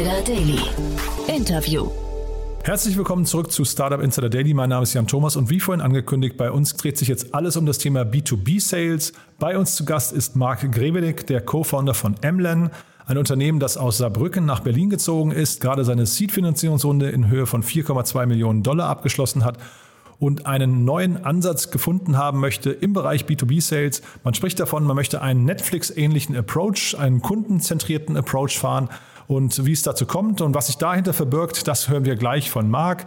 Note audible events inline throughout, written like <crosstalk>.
Insider Daily. Interview. Herzlich willkommen zurück zu Startup Insider Daily. Mein Name ist Jan Thomas und wie vorhin angekündigt, bei uns dreht sich jetzt alles um das Thema B2B-Sales. Bei uns zu Gast ist Marc Grevenig, der Co-Founder von Emlen, ein Unternehmen, das aus Saarbrücken nach Berlin gezogen ist, gerade seine Seed-Finanzierungsrunde in Höhe von 4,2 Millionen Dollar abgeschlossen hat und einen neuen Ansatz gefunden haben möchte im Bereich B2B-Sales. Man spricht davon, man möchte einen Netflix-ähnlichen Approach, einen kundenzentrierten Approach fahren. Und wie es dazu kommt und was sich dahinter verbirgt, das hören wir gleich von Marc.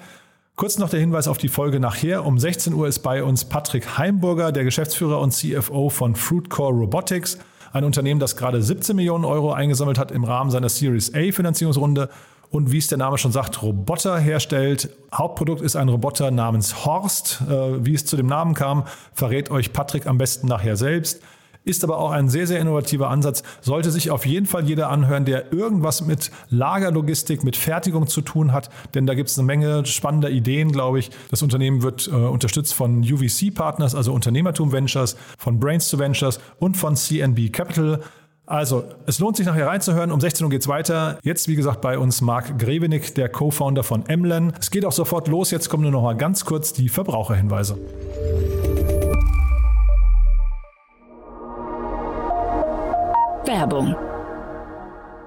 Kurz noch der Hinweis auf die Folge nachher. Um 16 Uhr ist bei uns Patrick Heimburger, der Geschäftsführer und CFO von Fruitcore Robotics, ein Unternehmen, das gerade 17 Millionen Euro eingesammelt hat im Rahmen seiner Series A Finanzierungsrunde und wie es der Name schon sagt, Roboter herstellt. Hauptprodukt ist ein Roboter namens Horst. Äh, wie es zu dem Namen kam, verrät euch Patrick am besten nachher selbst. Ist aber auch ein sehr, sehr innovativer Ansatz. Sollte sich auf jeden Fall jeder anhören, der irgendwas mit Lagerlogistik, mit Fertigung zu tun hat. Denn da gibt es eine Menge spannender Ideen, glaube ich. Das Unternehmen wird äh, unterstützt von UVC Partners, also Unternehmertum Ventures, von Brains to Ventures und von CNB Capital. Also, es lohnt sich nachher reinzuhören. Um 16 Uhr geht's weiter. Jetzt, wie gesagt, bei uns Marc Grevenig, der Co-Founder von Emlen. Es geht auch sofort los. Jetzt kommen nur noch mal ganz kurz die Verbraucherhinweise. Werbung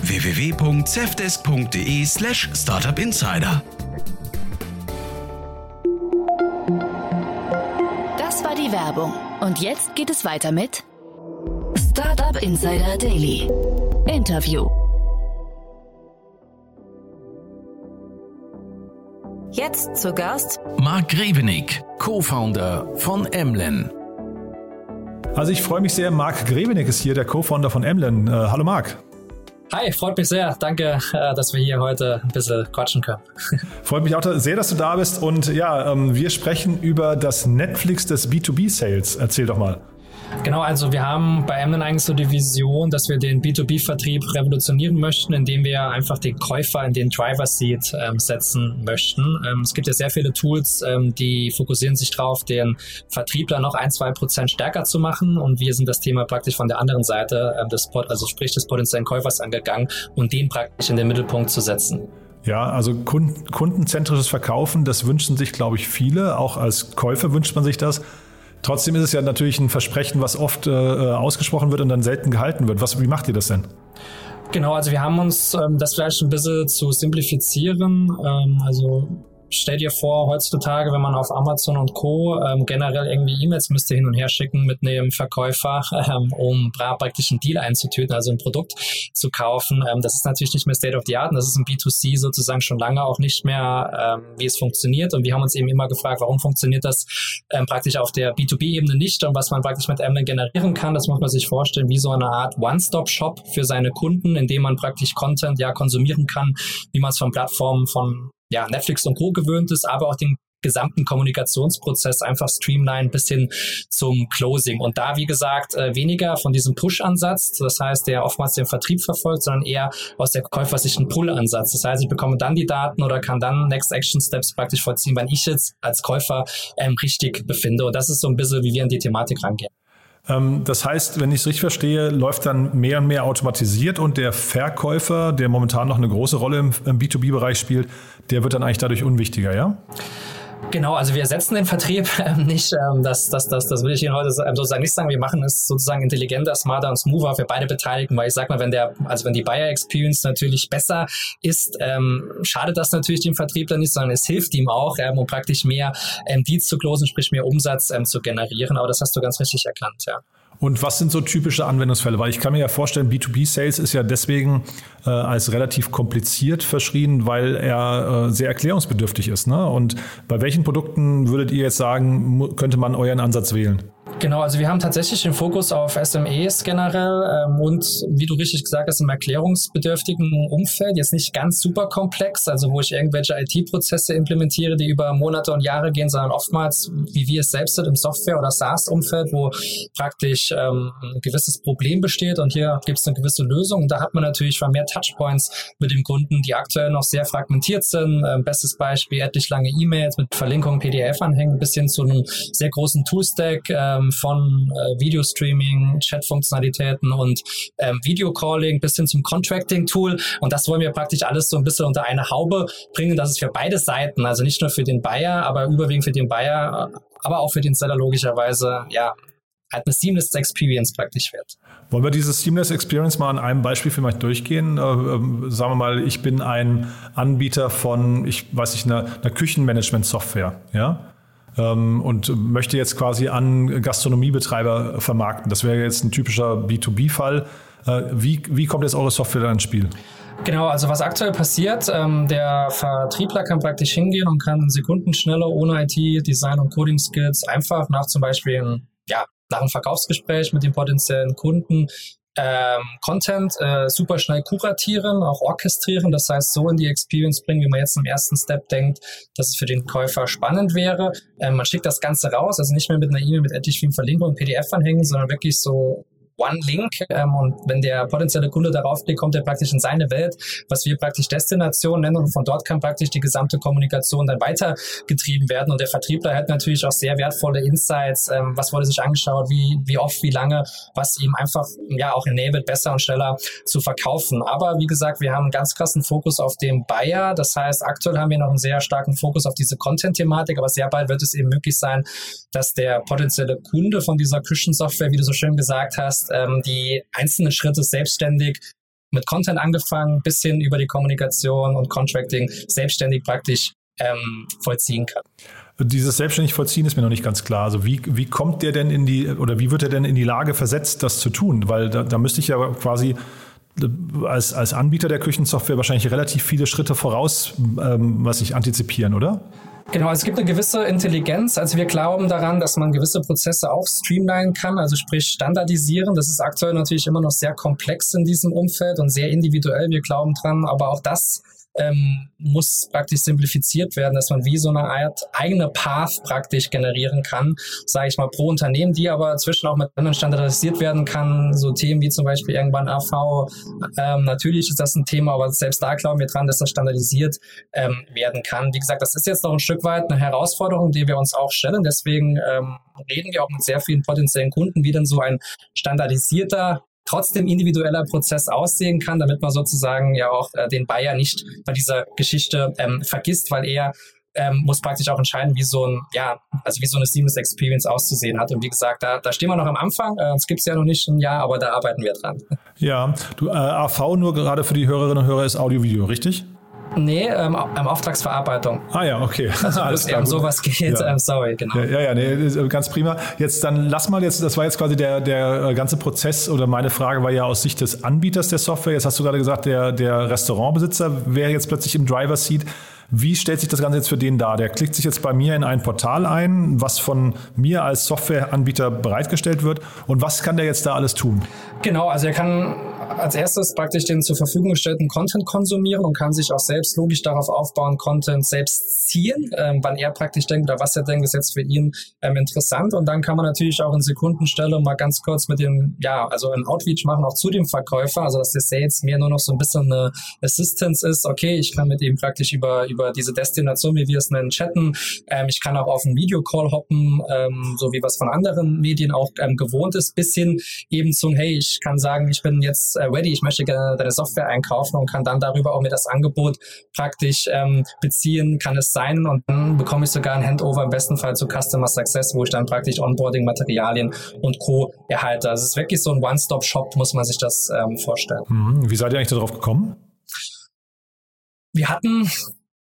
www.cevdesk.de slash startupinsider. Das war die Werbung. Und jetzt geht es weiter mit Startup Insider Daily. Interview. Jetzt zu Gast Marc Grevenig, Co-Founder von Emlen. Also ich freue mich sehr, Marc Grevenig ist hier, der Co-Founder von Emlen. Äh, hallo Marc. Hi, freut mich sehr. Danke, äh, dass wir hier heute ein bisschen quatschen können. <laughs> Freut mich auch sehr, dass du da bist. Und ja, ähm, wir sprechen über das Netflix des B2B-Sales. Erzähl doch mal. Genau, also wir haben bei Emden eigentlich so die Vision, dass wir den B2B-Vertrieb revolutionieren möchten, indem wir einfach den Käufer in den Driver Seat ähm, setzen möchten. Ähm, es gibt ja sehr viele Tools, ähm, die fokussieren sich darauf, den Vertriebler noch ein, zwei Prozent stärker zu machen und wir sind das Thema praktisch von der anderen Seite ähm, des, also sprich des potenziellen Käufers angegangen und den praktisch in den Mittelpunkt zu setzen. Ja, also kundenzentrisches Verkaufen, das wünschen sich, glaube ich, viele. Auch als Käufer wünscht man sich das. Trotzdem ist es ja natürlich ein Versprechen, was oft äh, ausgesprochen wird und dann selten gehalten wird. Was, wie macht ihr das denn? Genau, also wir haben uns ähm, das vielleicht ein bisschen zu simplifizieren. Ähm, also stell dir vor, heutzutage, wenn man auf Amazon und Co. Ähm, generell irgendwie E-Mails müsste hin und her schicken mit einem Verkäufer, <laughs> ähm, um praktisch einen Deal einzutüten, also ein Produkt zu kaufen. Ähm, das ist natürlich nicht mehr State of the Art und das ist im B2C sozusagen schon lange auch nicht mehr, ähm, wie es funktioniert. Und wir haben uns eben immer gefragt, warum funktioniert das ähm, praktisch auf der B2B-Ebene nicht und was man praktisch mit Amazon generieren kann. Das muss man sich vorstellen wie so eine Art One-Stop-Shop für seine Kunden, in dem man praktisch Content ja konsumieren kann, wie man es von Plattformen von ja, Netflix und Co. gewöhnt ist, aber auch den gesamten Kommunikationsprozess einfach streamline bis hin zum Closing. Und da, wie gesagt, äh, weniger von diesem Push-Ansatz, das heißt, der oftmals den Vertrieb verfolgt, sondern eher aus der Käufersicht Pull-Ansatz. Das heißt, ich bekomme dann die Daten oder kann dann Next Action Steps praktisch vollziehen, wenn ich jetzt als Käufer ähm, richtig befinde. Und das ist so ein bisschen, wie wir an die Thematik rangehen. Ähm, das heißt, wenn ich es richtig verstehe, läuft dann mehr und mehr automatisiert und der Verkäufer, der momentan noch eine große Rolle im, B2B-Bereich spielt, der wird dann eigentlich dadurch unwichtiger, ja? Genau, also wir setzen den Vertrieb <laughs> ähm, nicht, ähm, das, das, das, das will ich Ihnen heute ähm, sozusagen nicht sagen. Wir machen es sozusagen intelligenter, smarter und smoother für beide Beteiligten, weil ich sag mal, wenn der, also wenn die Buyer Experience natürlich besser ist, ähm, schadet das natürlich dem Vertriebler nicht, sondern es hilft ihm auch, ähm, um praktisch mehr ähm, Deals zu closen, sprich mehr Umsatz ähm, zu generieren. Aber das hast du ganz richtig erkannt, ja. Und was sind so typische Anwendungsfälle? Weil ich kann mir ja vorstellen, B2B-Sales ist ja deswegen äh, als relativ kompliziert verschrien, weil er äh, sehr erklärungsbedürftig ist. Ne? Und bei welchen Produkten würdet ihr jetzt sagen, könnte man euren Ansatz wählen? Genau, also wir haben tatsächlich den Fokus auf SMEs generell ähm, und wie du richtig gesagt hast, im erklärungsbedürftigen Umfeld, jetzt nicht ganz super komplex, also wo ich irgendwelche IT-Prozesse implementiere, die über Monate und Jahre gehen, sondern oftmals, wie wir es selbst sind, im Software- oder SaaS-Umfeld, wo praktisch ähm, ein gewisses Problem besteht und hier gibt es eine gewisse Lösung. Und da hat man natürlich mehr Touchpoints mit dem Kunden, die aktuell noch sehr fragmentiert sind. Ähm, bestes Beispiel, etlich lange E-Mails mit Verlinkungen, PDF-Anhängen bis hin zu einem sehr großen Toolstack, ähm, von äh, Videostreaming, Chat-Funktionalitäten und ähm, Videocalling bis hin zum Contracting-Tool. Und das wollen wir praktisch alles so ein bisschen unter eine Haube bringen, dass es für beide Seiten, also nicht nur für den Buyer, aber überwiegend für den Buyer, aber auch für den Seller logischerweise, ja, halt eine Seamless Experience praktisch wird. Wollen wir diese Seamless Experience mal an einem Beispiel vielleicht durchgehen? Äh, äh, sagen wir mal, ich bin ein Anbieter von, ich weiß nicht, einer, einer Küchenmanagement-Software, ja? Ähm, und möchte jetzt quasi an Gastronomiebetreiber vermarkten. Das wäre jetzt ein typischer B2B-Fall. Äh, wie, wie kommt jetzt eure Software dann ins Spiel? Genau, also was aktuell passiert, ähm, der Vertriebler kann praktisch hingehen und kann Sekundenschnelle ohne IT, Design und Coding Skills einfach nach zum Beispiel ja, nach einem Verkaufsgespräch mit dem potenziellen Kunden ähm, Content äh, super schnell kuratieren, auch orchestrieren, das heißt so in die Experience bringen, wie man jetzt im ersten Step denkt, dass es für den Käufer spannend wäre. Ähm, man schickt das Ganze raus, also nicht mehr mit einer E-Mail mit etlich vielen Verlinkungen und PDF-Anhängen, sondern wirklich so One-Link ähm, und wenn der potenzielle Kunde darauf klickt, kommt er praktisch in seine Welt, was wir praktisch Destination nennen und von dort kann praktisch die gesamte Kommunikation dann weitergetrieben werden und der Vertriebler hat natürlich auch sehr wertvolle Insights, ähm, was wurde sich angeschaut, wie, wie oft, wie lange, was ihm einfach ja auch enabled, besser und schneller zu verkaufen. Aber wie gesagt, wir haben einen ganz krassen Fokus auf den Buyer, das heißt, aktuell haben wir noch einen sehr starken Fokus auf diese Content-Thematik, aber sehr bald wird es eben möglich sein, dass der potenzielle Kunde von dieser Küchensoftware, wie du so schön gesagt hast, ähm, die einzelnen Schritte selbstständig mit Content angefangen bis hin über die Kommunikation und Contracting selbstständig praktisch ähm, vollziehen kann. Dieses selbstständig vollziehen ist mir noch nicht ganz klar. Also wie, wie kommt der denn in die oder wie wird er denn in die Lage versetzt, das zu tun? Weil da, da müsste ich ja quasi als, als Anbieter der Küchensoftware wahrscheinlich relativ viele Schritte voraus, ähm, was ich antizipieren, oder? Genau, also es gibt eine gewisse Intelligenz. Also wir glauben daran, dass man gewisse Prozesse auch streamlinen kann, also sprich standardisieren. Das ist aktuell natürlich immer noch sehr komplex in diesem Umfeld und sehr individuell. Wir glauben dran, aber auch das ähm, muss praktisch simplifiziert werden, dass man wie so eine Art eigene Path praktisch generieren kann, sage ich mal, pro Unternehmen, die aber zwischen auch mit anderen standardisiert werden kann. So Themen wie zum Beispiel irgendwann AV. Ähm, natürlich ist das ein Thema, aber selbst da glauben wir dran, dass das standardisiert ähm, werden kann. Wie gesagt, das ist jetzt noch ein Stück weit eine Herausforderung, die wir uns auch stellen. Deswegen ähm, reden wir auch mit sehr vielen potenziellen Kunden, wie denn so ein standardisierter trotzdem individueller Prozess aussehen kann, damit man sozusagen ja auch äh, den Bayer nicht bei dieser Geschichte ähm, vergisst, weil er ähm, muss praktisch auch entscheiden, wie so ein, ja, also wie so eine Seamless Experience auszusehen hat. Und wie gesagt, da, da stehen wir noch am Anfang. Äh, es gibt es ja noch nicht ein Jahr, aber da arbeiten wir dran. Ja, du, äh, AV nur gerade für die Hörerinnen und Hörer ist Audio-Video, richtig? Nee, ähm, ähm, Auftragsverarbeitung. Ah ja, okay. Also, <laughs> Alles klar. Um sowas geht, ja. ähm, sorry, genau. Ja, ja, ja nee, ganz prima. Jetzt dann lass mal jetzt, das war jetzt quasi der, der äh, ganze Prozess oder meine Frage war ja aus Sicht des Anbieters der Software. Jetzt hast du gerade gesagt, der, der Restaurantbesitzer wäre jetzt plötzlich im Driver-Seat. Wie stellt sich das Ganze jetzt für den dar? Der klickt sich jetzt bei mir in ein Portal ein, was von mir als Softwareanbieter bereitgestellt wird. Und was kann der jetzt da alles tun? Genau, also er kann als erstes praktisch den zur Verfügung gestellten Content konsumieren und kann sich auch selbst logisch darauf aufbauen, Content selbst ziehen, ähm, wann er praktisch denkt oder was er denkt, ist jetzt für ihn ähm, interessant. Und dann kann man natürlich auch in Sekundenstelle mal ganz kurz mit dem, ja, also ein Outreach machen, auch zu dem Verkäufer, also dass der Sales mehr nur noch so ein bisschen eine Assistance ist. Okay, ich kann mit ihm praktisch über, über diese Destination, wie wir es nennen, chatten. Ähm, ich kann auch auf einen Videocall hoppen, ähm, so wie was von anderen Medien auch ähm, gewohnt ist, bis hin eben zum, hey, ich kann sagen, ich bin jetzt ready, ich möchte gerne deine Software einkaufen und kann dann darüber auch mir das Angebot praktisch ähm, beziehen, kann es sein und dann bekomme ich sogar ein Handover im besten Fall zu Customer Success, wo ich dann praktisch Onboarding-Materialien und Co. erhalte. Also es ist wirklich so ein One-Stop-Shop, muss man sich das ähm, vorstellen. Mhm. Wie seid ihr eigentlich darauf gekommen? Wir hatten,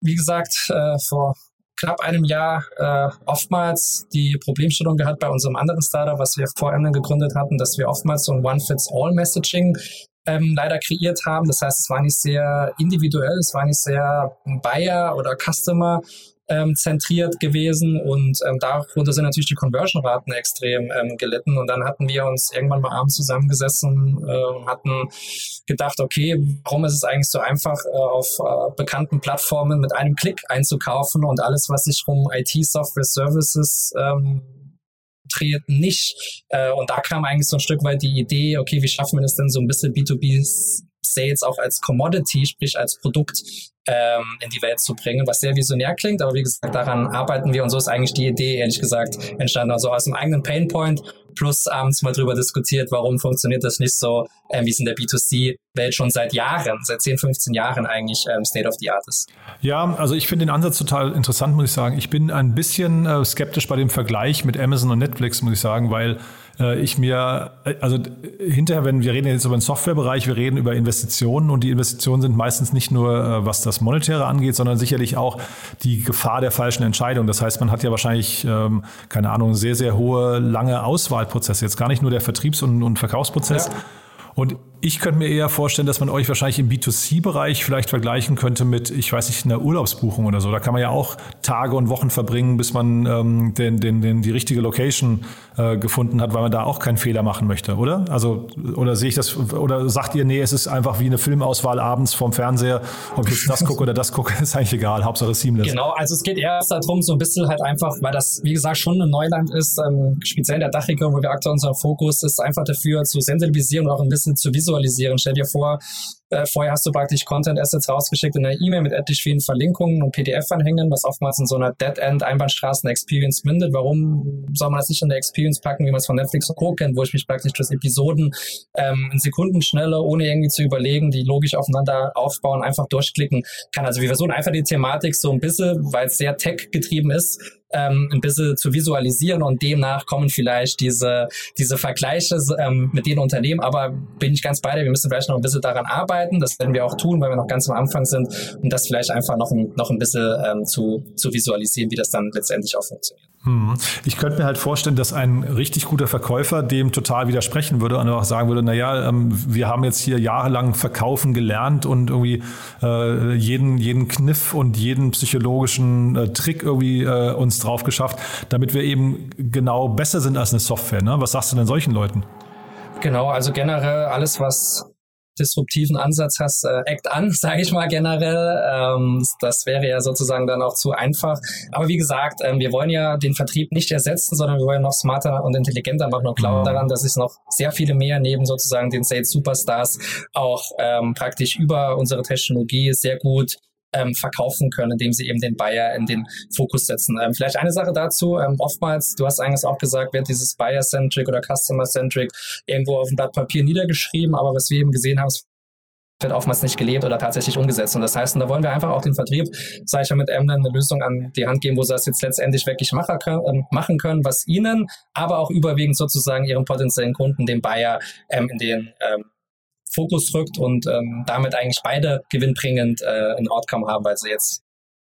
wie gesagt, äh, vor knapp einem Jahr äh, oftmals die Problemstellung gehabt bei unserem anderen Startup, was wir vor Ende gegründet hatten, dass wir oftmals so ein One-Fits-All-Messaging ähm, leider kreiert haben. Das heißt, es war nicht sehr individuell, es war nicht sehr Buyer oder Customer ähm, zentriert gewesen und ähm, darunter sind natürlich die Conversion-Raten extrem ähm, gelitten. Und dann hatten wir uns irgendwann mal abends zusammengesessen äh, und hatten gedacht, okay, warum ist es eigentlich so einfach, äh, auf äh, bekannten Plattformen mit einem Klick einzukaufen und alles, was sich um IT-Software-Services ähm, dreht, nicht. Äh, und da kam eigentlich so ein Stück weit die Idee, okay, wie schaffen wir das denn so ein bisschen B2B Sales auch als Commodity, sprich als Produkt ähm, in die Welt zu bringen, was sehr visionär klingt, aber wie gesagt, daran arbeiten wir und so ist eigentlich die Idee, ehrlich gesagt, entstanden. Also aus dem eigenen Painpoint plus abends mal drüber diskutiert, warum funktioniert das nicht so, äh, wie es in der B2C-Welt schon seit Jahren, seit 10, 15 Jahren eigentlich ähm, State of the Art ist. Ja, also ich finde den Ansatz total interessant, muss ich sagen. Ich bin ein bisschen äh, skeptisch bei dem Vergleich mit Amazon und Netflix, muss ich sagen, weil äh, ich mir, äh, also hinterher, wenn wir reden jetzt über den Softwarebereich, wir reden über Investitionen und die Investitionen sind meistens nicht nur, äh, was das Monetäre angeht, sondern sicherlich auch die Gefahr der falschen Entscheidung. Das heißt, man hat ja wahrscheinlich, ähm, keine Ahnung, sehr, sehr hohe, lange Auswahlprozesse. Jetzt gar nicht nur der Vertriebs- und, und Verkaufsprozess. Ja. Und ich könnte mir eher vorstellen, dass man euch wahrscheinlich im B2C-Bereich vielleicht vergleichen könnte mit, ich weiß nicht, einer Urlaubsbuchung oder so. Da kann man ja auch Tage und Wochen verbringen, bis man ähm, den, den, den, die richtige Location äh, gefunden hat, weil man da auch keinen Fehler machen möchte, oder? Also, oder sehe ich das, oder sagt ihr, nee, es ist einfach wie eine Filmauswahl abends vorm Fernseher, ob ich jetzt das gucke oder das gucke, <laughs> ist eigentlich egal, Hauptsache seamless. Genau, also es geht erst darum, so ein bisschen halt einfach, weil das, wie gesagt, schon ein Neuland ist, ähm, speziell in der Dachregion, wo wir aktuell unser Fokus ist, einfach dafür zu sensibilisieren und auch ein bisschen zu visualisieren visualisieren. Stell dir vor, äh, vorher hast du praktisch Content Assets rausgeschickt in einer E-Mail mit etlich vielen Verlinkungen und PDF-Anhängen, was oftmals in so einer Dead-End-Einbahnstraßen-Experience mündet. Warum soll man das nicht in der Experience packen, wie man es von Netflix und Co. kennt, wo ich mich praktisch durch Episoden ähm, in Sekundenschnelle, ohne irgendwie zu überlegen, die logisch aufeinander aufbauen, einfach durchklicken kann. Also wir versuchen einfach die Thematik so ein bisschen, weil es sehr tech-getrieben ist, ähm, ein bisschen zu visualisieren und demnach kommen vielleicht diese, diese Vergleiche ähm, mit den Unternehmen. Aber bin ich ganz bei dir, wir müssen vielleicht noch ein bisschen daran arbeiten. Das werden wir auch tun, weil wir noch ganz am Anfang sind, um das vielleicht einfach noch ein, noch ein bisschen ähm, zu, zu visualisieren, wie das dann letztendlich auch funktioniert. Hm. Ich könnte mir halt vorstellen, dass ein richtig guter Verkäufer dem total widersprechen würde und auch sagen würde, naja, ähm, wir haben jetzt hier jahrelang verkaufen gelernt und irgendwie äh, jeden, jeden Kniff und jeden psychologischen äh, Trick irgendwie äh, uns drauf geschafft, damit wir eben genau besser sind als eine Software. Ne? Was sagst du denn solchen Leuten? Genau, also generell alles, was disruptiven Ansatz hast, äh, act an, <laughs> sage ich mal generell. Ähm, das wäre ja sozusagen dann auch zu einfach. Aber wie gesagt, ähm, wir wollen ja den Vertrieb nicht ersetzen, sondern wir wollen noch smarter und intelligenter machen und glauben mhm. daran, dass es noch sehr viele mehr neben sozusagen den Sales Superstars auch ähm, praktisch über unsere Technologie sehr gut ähm, verkaufen können, indem sie eben den Buyer in den Fokus setzen. Ähm, vielleicht eine Sache dazu, ähm, oftmals, du hast eigentlich auch gesagt, wird dieses Buyer-Centric oder Customer-Centric irgendwo auf dem Blatt Papier niedergeschrieben, aber was wir eben gesehen haben, wird oftmals nicht gelebt oder tatsächlich umgesetzt. Und das heißt, und da wollen wir einfach auch den Vertrieb, sage ich ja mit Emden, eine Lösung an die Hand geben, wo sie das jetzt letztendlich wirklich machen können, äh, machen können was ihnen, aber auch überwiegend sozusagen ihren potenziellen Kunden, dem Buyer, ähm, in den ähm, Fokus rückt und ähm, damit eigentlich beide gewinnbringend äh, ein Outcome haben, weil sie jetzt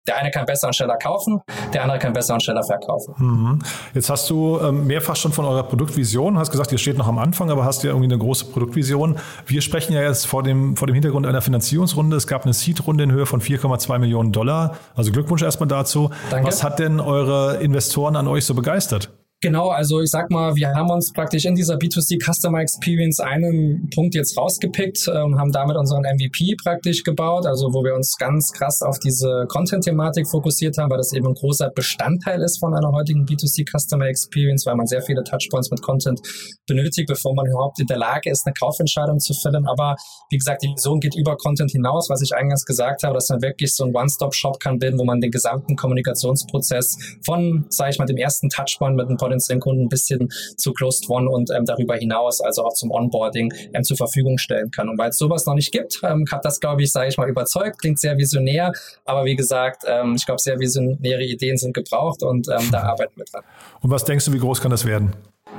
der eine kann besser und schneller kaufen, der andere kann besser und schneller verkaufen. Mhm. Jetzt hast du ähm, mehrfach schon von eurer Produktvision, hast gesagt, ihr steht noch am Anfang, aber hast ja irgendwie eine große Produktvision. Wir sprechen ja jetzt vor dem, vor dem Hintergrund einer Finanzierungsrunde. Es gab eine Seed-Runde in Höhe von 4,2 Millionen Dollar. Also Glückwunsch erstmal dazu. Danke. Was hat denn eure Investoren an euch so begeistert? Genau, also ich sag mal, wir haben uns praktisch in dieser B2C Customer Experience einen Punkt jetzt rausgepickt und ähm, haben damit unseren MVP praktisch gebaut, also wo wir uns ganz krass auf diese Content-Thematik fokussiert haben, weil das eben ein großer Bestandteil ist von einer heutigen B2C Customer Experience, weil man sehr viele Touchpoints mit Content benötigt, bevor man überhaupt in der Lage ist, eine Kaufentscheidung zu fällen. Aber wie gesagt, die Vision geht über Content hinaus, was ich eingangs gesagt habe, dass man wirklich so ein One-Stop-Shop kann bilden, wo man den gesamten Kommunikationsprozess von, sage ich mal, dem ersten Touchpoint mit einem potenziellen Kunden ein bisschen zu Closed One und ähm, darüber hinaus, also auch zum Onboarding, ähm, zur Verfügung stellen kann. Und weil es sowas noch nicht gibt, ähm, hat das, glaube ich, sage ich mal, überzeugt, klingt sehr visionär, aber wie gesagt, ähm, ich glaube, sehr visionäre Ideen sind gebraucht und ähm, da arbeiten wir dran. Und was denkst du, wie groß kann das werden?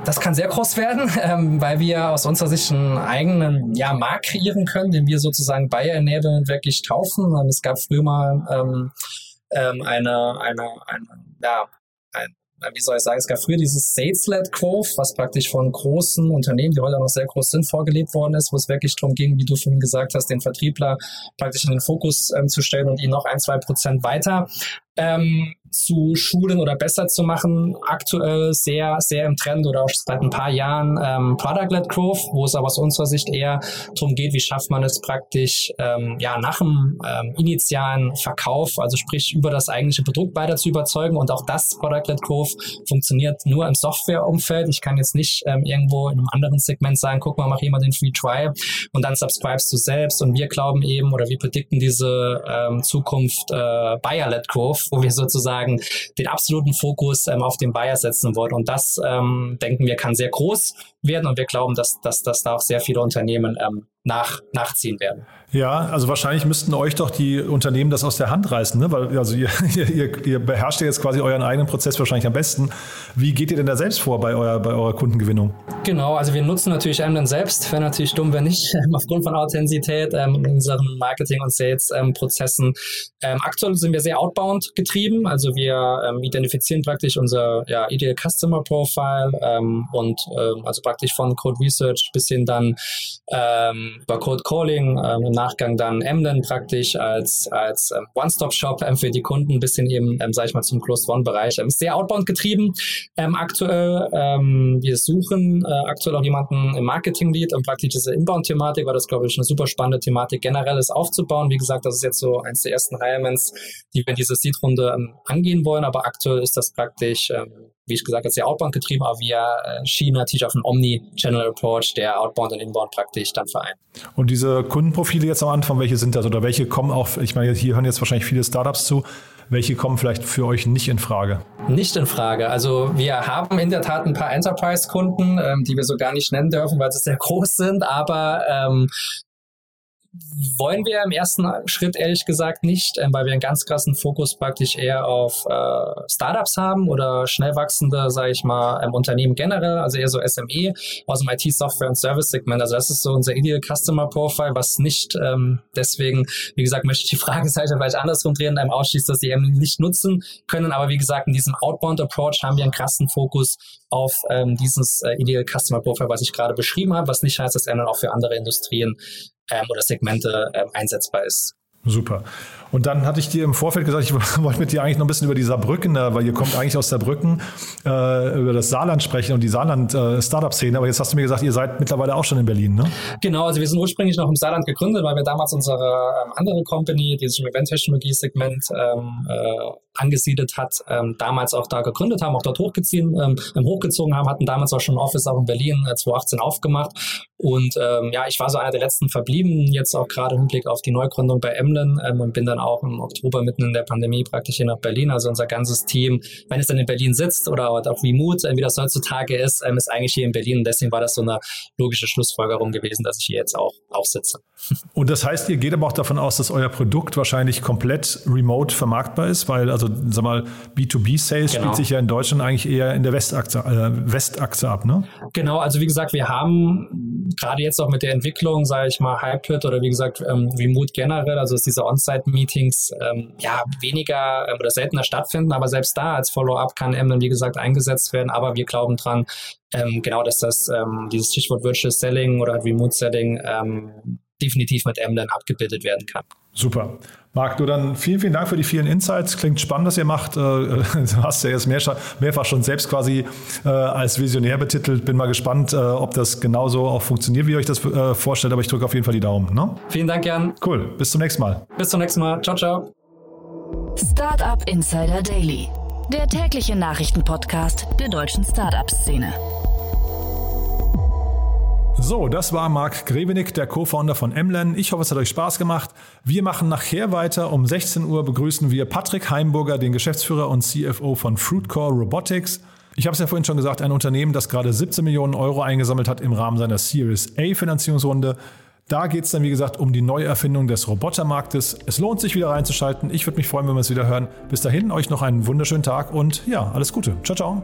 Das kann sehr groß werden, <laughs> ähm, weil wir aus unserer Sicht einen eigenen ja, Markt kreieren können, den wir sozusagen Buyer enablen wirklich kaufen. Es gab früher mal ähm, ähm, eine, eine, eine, ja, ein, wie soll ich sagen, es gab früher dieses Sales-led Growth, was praktisch von großen Unternehmen, die heute noch sehr groß sind, vorgelebt worden ist, wo es wirklich darum ging, wie du vorhin gesagt hast, den Vertriebler praktisch in den Fokus ähm, zu stellen und ihn noch ein, zwei Prozent weiter ähm, zu schulen oder besser zu machen. Aktuell sehr, sehr im Trend oder auch seit ein paar Jahren ähm, Product-led Growth, wo es aber aus unserer Sicht eher darum geht, wie schafft man es praktisch ähm, ja nach dem ähm, initialen Verkauf, also sprich über das eigentliche Produkt weiter zu überzeugen. Und auch das Product-led Growth funktioniert nur im Software-Umfeld. Ich kann jetzt nicht ähm, irgendwo in einem anderen Segment sagen, guck mal, mach jemand den Free Trial und dann subscribest du selbst. Und wir glauben eben oder wir predikten diese ähm, Zukunft äh, Buyer-led Growth, wo wir sozusagen sozusagen den absoluten Fokus ähm, auf den Buyer setzen wollen. Und das, ähm, denken wir, kann sehr groß werden und wir glauben, dass, dass, dass da auch sehr viele Unternehmen ähm, nach, nachziehen werden. Ja, also wahrscheinlich müssten euch doch die Unternehmen das aus der Hand reißen, ne? weil also <laughs> ihr, ihr, ihr beherrscht ja jetzt quasi euren eigenen Prozess wahrscheinlich am besten. Wie geht ihr denn da selbst vor bei, euer, bei eurer Kundengewinnung? Genau, also wir nutzen natürlich Emden selbst, wäre natürlich dumm, wenn nicht, aufgrund von Authentizität ähm, in unseren Marketing- und Sales-Prozessen. Ähm, aktuell sind wir sehr outbound getrieben, also wir ähm, identifizieren praktisch unser ja, Ideal Customer Profile ähm, und ähm, also praktisch von Code Research bis hin dann ähm, über Code Calling, ähm, im Nachgang dann Emden praktisch als, als ähm, One-Stop-Shop ähm, für die Kunden bis hin eben, ähm, sag ich mal, zum Closed-One-Bereich. Ähm, sehr outbound getrieben ähm, aktuell. Wir suchen äh, aktuell auch jemanden im Marketing-Lead, um praktisch diese Inbound-Thematik, weil das, glaube ich, eine super spannende Thematik generell ist, aufzubauen. Wie gesagt, das ist jetzt so eins der ersten Hirements, die wir in dieser Seed-Runde angehen wollen, aber aktuell ist das praktisch wie ich gesagt habe, sehr outbound getrieben, aber wir äh, schieben natürlich auf einen Omni-Channel Approach, der outbound und inbound praktisch dann vereint. Und diese Kundenprofile jetzt am Anfang, welche sind das oder welche kommen auch, ich meine, hier hören jetzt wahrscheinlich viele Startups zu, welche kommen vielleicht für euch nicht in Frage? Nicht in Frage. Also wir haben in der Tat ein paar Enterprise-Kunden, ähm, die wir so gar nicht nennen dürfen, weil sie sehr <laughs> groß sind, aber ähm, wollen wir im ersten Schritt ehrlich gesagt nicht, ähm, weil wir einen ganz krassen Fokus praktisch eher auf äh, Startups haben oder schnell wachsende, sage ich mal, ähm, Unternehmen generell, also eher so SME aus dem IT-Software- und Service-Segment. Also das ist so unser Ideal Customer Profile, was nicht ähm, deswegen, wie gesagt, möchte ich die <laughs> Frageseite vielleicht andersrum drehen, einem ausschließt, dass sie eben nicht nutzen können. Aber wie gesagt, in diesem Outbound-Approach haben wir einen krassen Fokus auf ähm, dieses äh, Ideal Customer Profile, was ich gerade beschrieben habe, was nicht heißt, dass er dann auch für andere Industrien ähm, oder Segmente ähm, einsetzbar ist. Super. Und dann hatte ich dir im Vorfeld gesagt, ich <laughs> wollte mit dir eigentlich noch ein bisschen über die Saarbrücken, weil ihr kommt eigentlich aus Saarbrücken, äh, über das Saarland sprechen und die Saarland-Startup-Szene. Äh, Aber jetzt hast du mir gesagt, ihr seid mittlerweile auch schon in Berlin, ne? Genau, also wir sind ursprünglich noch im Saarland gegründet, weil wir damals unsere ähm, andere Company, die sich im Event-Technologie-Segment ähm, äh, angesiedelt hat, ähm, damals auch da gegründet haben, auch dort hochgezogen, ähm, hochgezogen haben, hatten damals auch schon ein Office auch in Berlin äh, 2018 aufgemacht. Und ähm, ja, ich war so einer der letzten Verbliebenen, jetzt auch gerade im Hinblick auf die Neugründung bei Emden ähm, und bin dann auch im Oktober mitten in der Pandemie praktisch hier nach Berlin. Also unser ganzes Team, wenn es dann in Berlin sitzt oder auch remote, äh, wie das heutzutage ist, ähm, ist eigentlich hier in Berlin. Und deswegen war das so eine logische Schlussfolgerung gewesen, dass ich hier jetzt auch, auch sitze. <laughs> Und das heißt, ihr geht aber auch davon aus, dass euer Produkt wahrscheinlich komplett remote vermarktbar ist, weil also sag mal, B2B-Sales genau. spielt sich ja in Deutschland eigentlich eher in der Westachse, äh, Westachse ab, ne? Genau, also wie gesagt, wir haben gerade jetzt auch mit der Entwicklung, sage ich mal, Hybrid oder wie gesagt, ähm, Remote generell, also dass diese On-Site-Meetings ähm, ja weniger äh, oder seltener stattfinden, aber selbst da als Follow-up kann M dann, wie gesagt, eingesetzt werden. Aber wir glauben dran, ähm, genau, dass das ähm, dieses Stichwort Virtual Selling oder Remote Selling ähm, definitiv mit M dann abgebildet werden kann. Super. Marc, du dann vielen, vielen Dank für die vielen Insights. Klingt spannend, was ihr macht. Äh, <laughs> du hast ja jetzt mehrfach schon selbst quasi äh, als Visionär betitelt. Bin mal gespannt, äh, ob das genauso auch funktioniert, wie ihr euch das vorstellt. Aber ich drücke auf jeden Fall die Daumen. Ne? Vielen Dank, Jan. Cool. Bis zum nächsten Mal. Bis zum nächsten Mal. Ciao, ciao. Startup Insider Daily. Der tägliche Nachrichtenpodcast der deutschen Startup-Szene. So, das war Marc Grevenick, der Co-Founder von Emlen. Ich hoffe, es hat euch Spaß gemacht. Wir machen nachher weiter. Um 16 Uhr begrüßen wir Patrick Heimburger, den Geschäftsführer und CFO von Fruitcore Robotics. Ich habe es ja vorhin schon gesagt, ein Unternehmen, das gerade 17 Millionen Euro eingesammelt hat im Rahmen seiner Series A Finanzierungsrunde. Da geht es dann, wie gesagt, um die Neuerfindung des Robotermarktes. Es lohnt sich wieder reinzuschalten. Ich würde mich freuen, wenn wir es wieder hören. Bis dahin, euch noch einen wunderschönen Tag und ja, alles Gute. Ciao, ciao.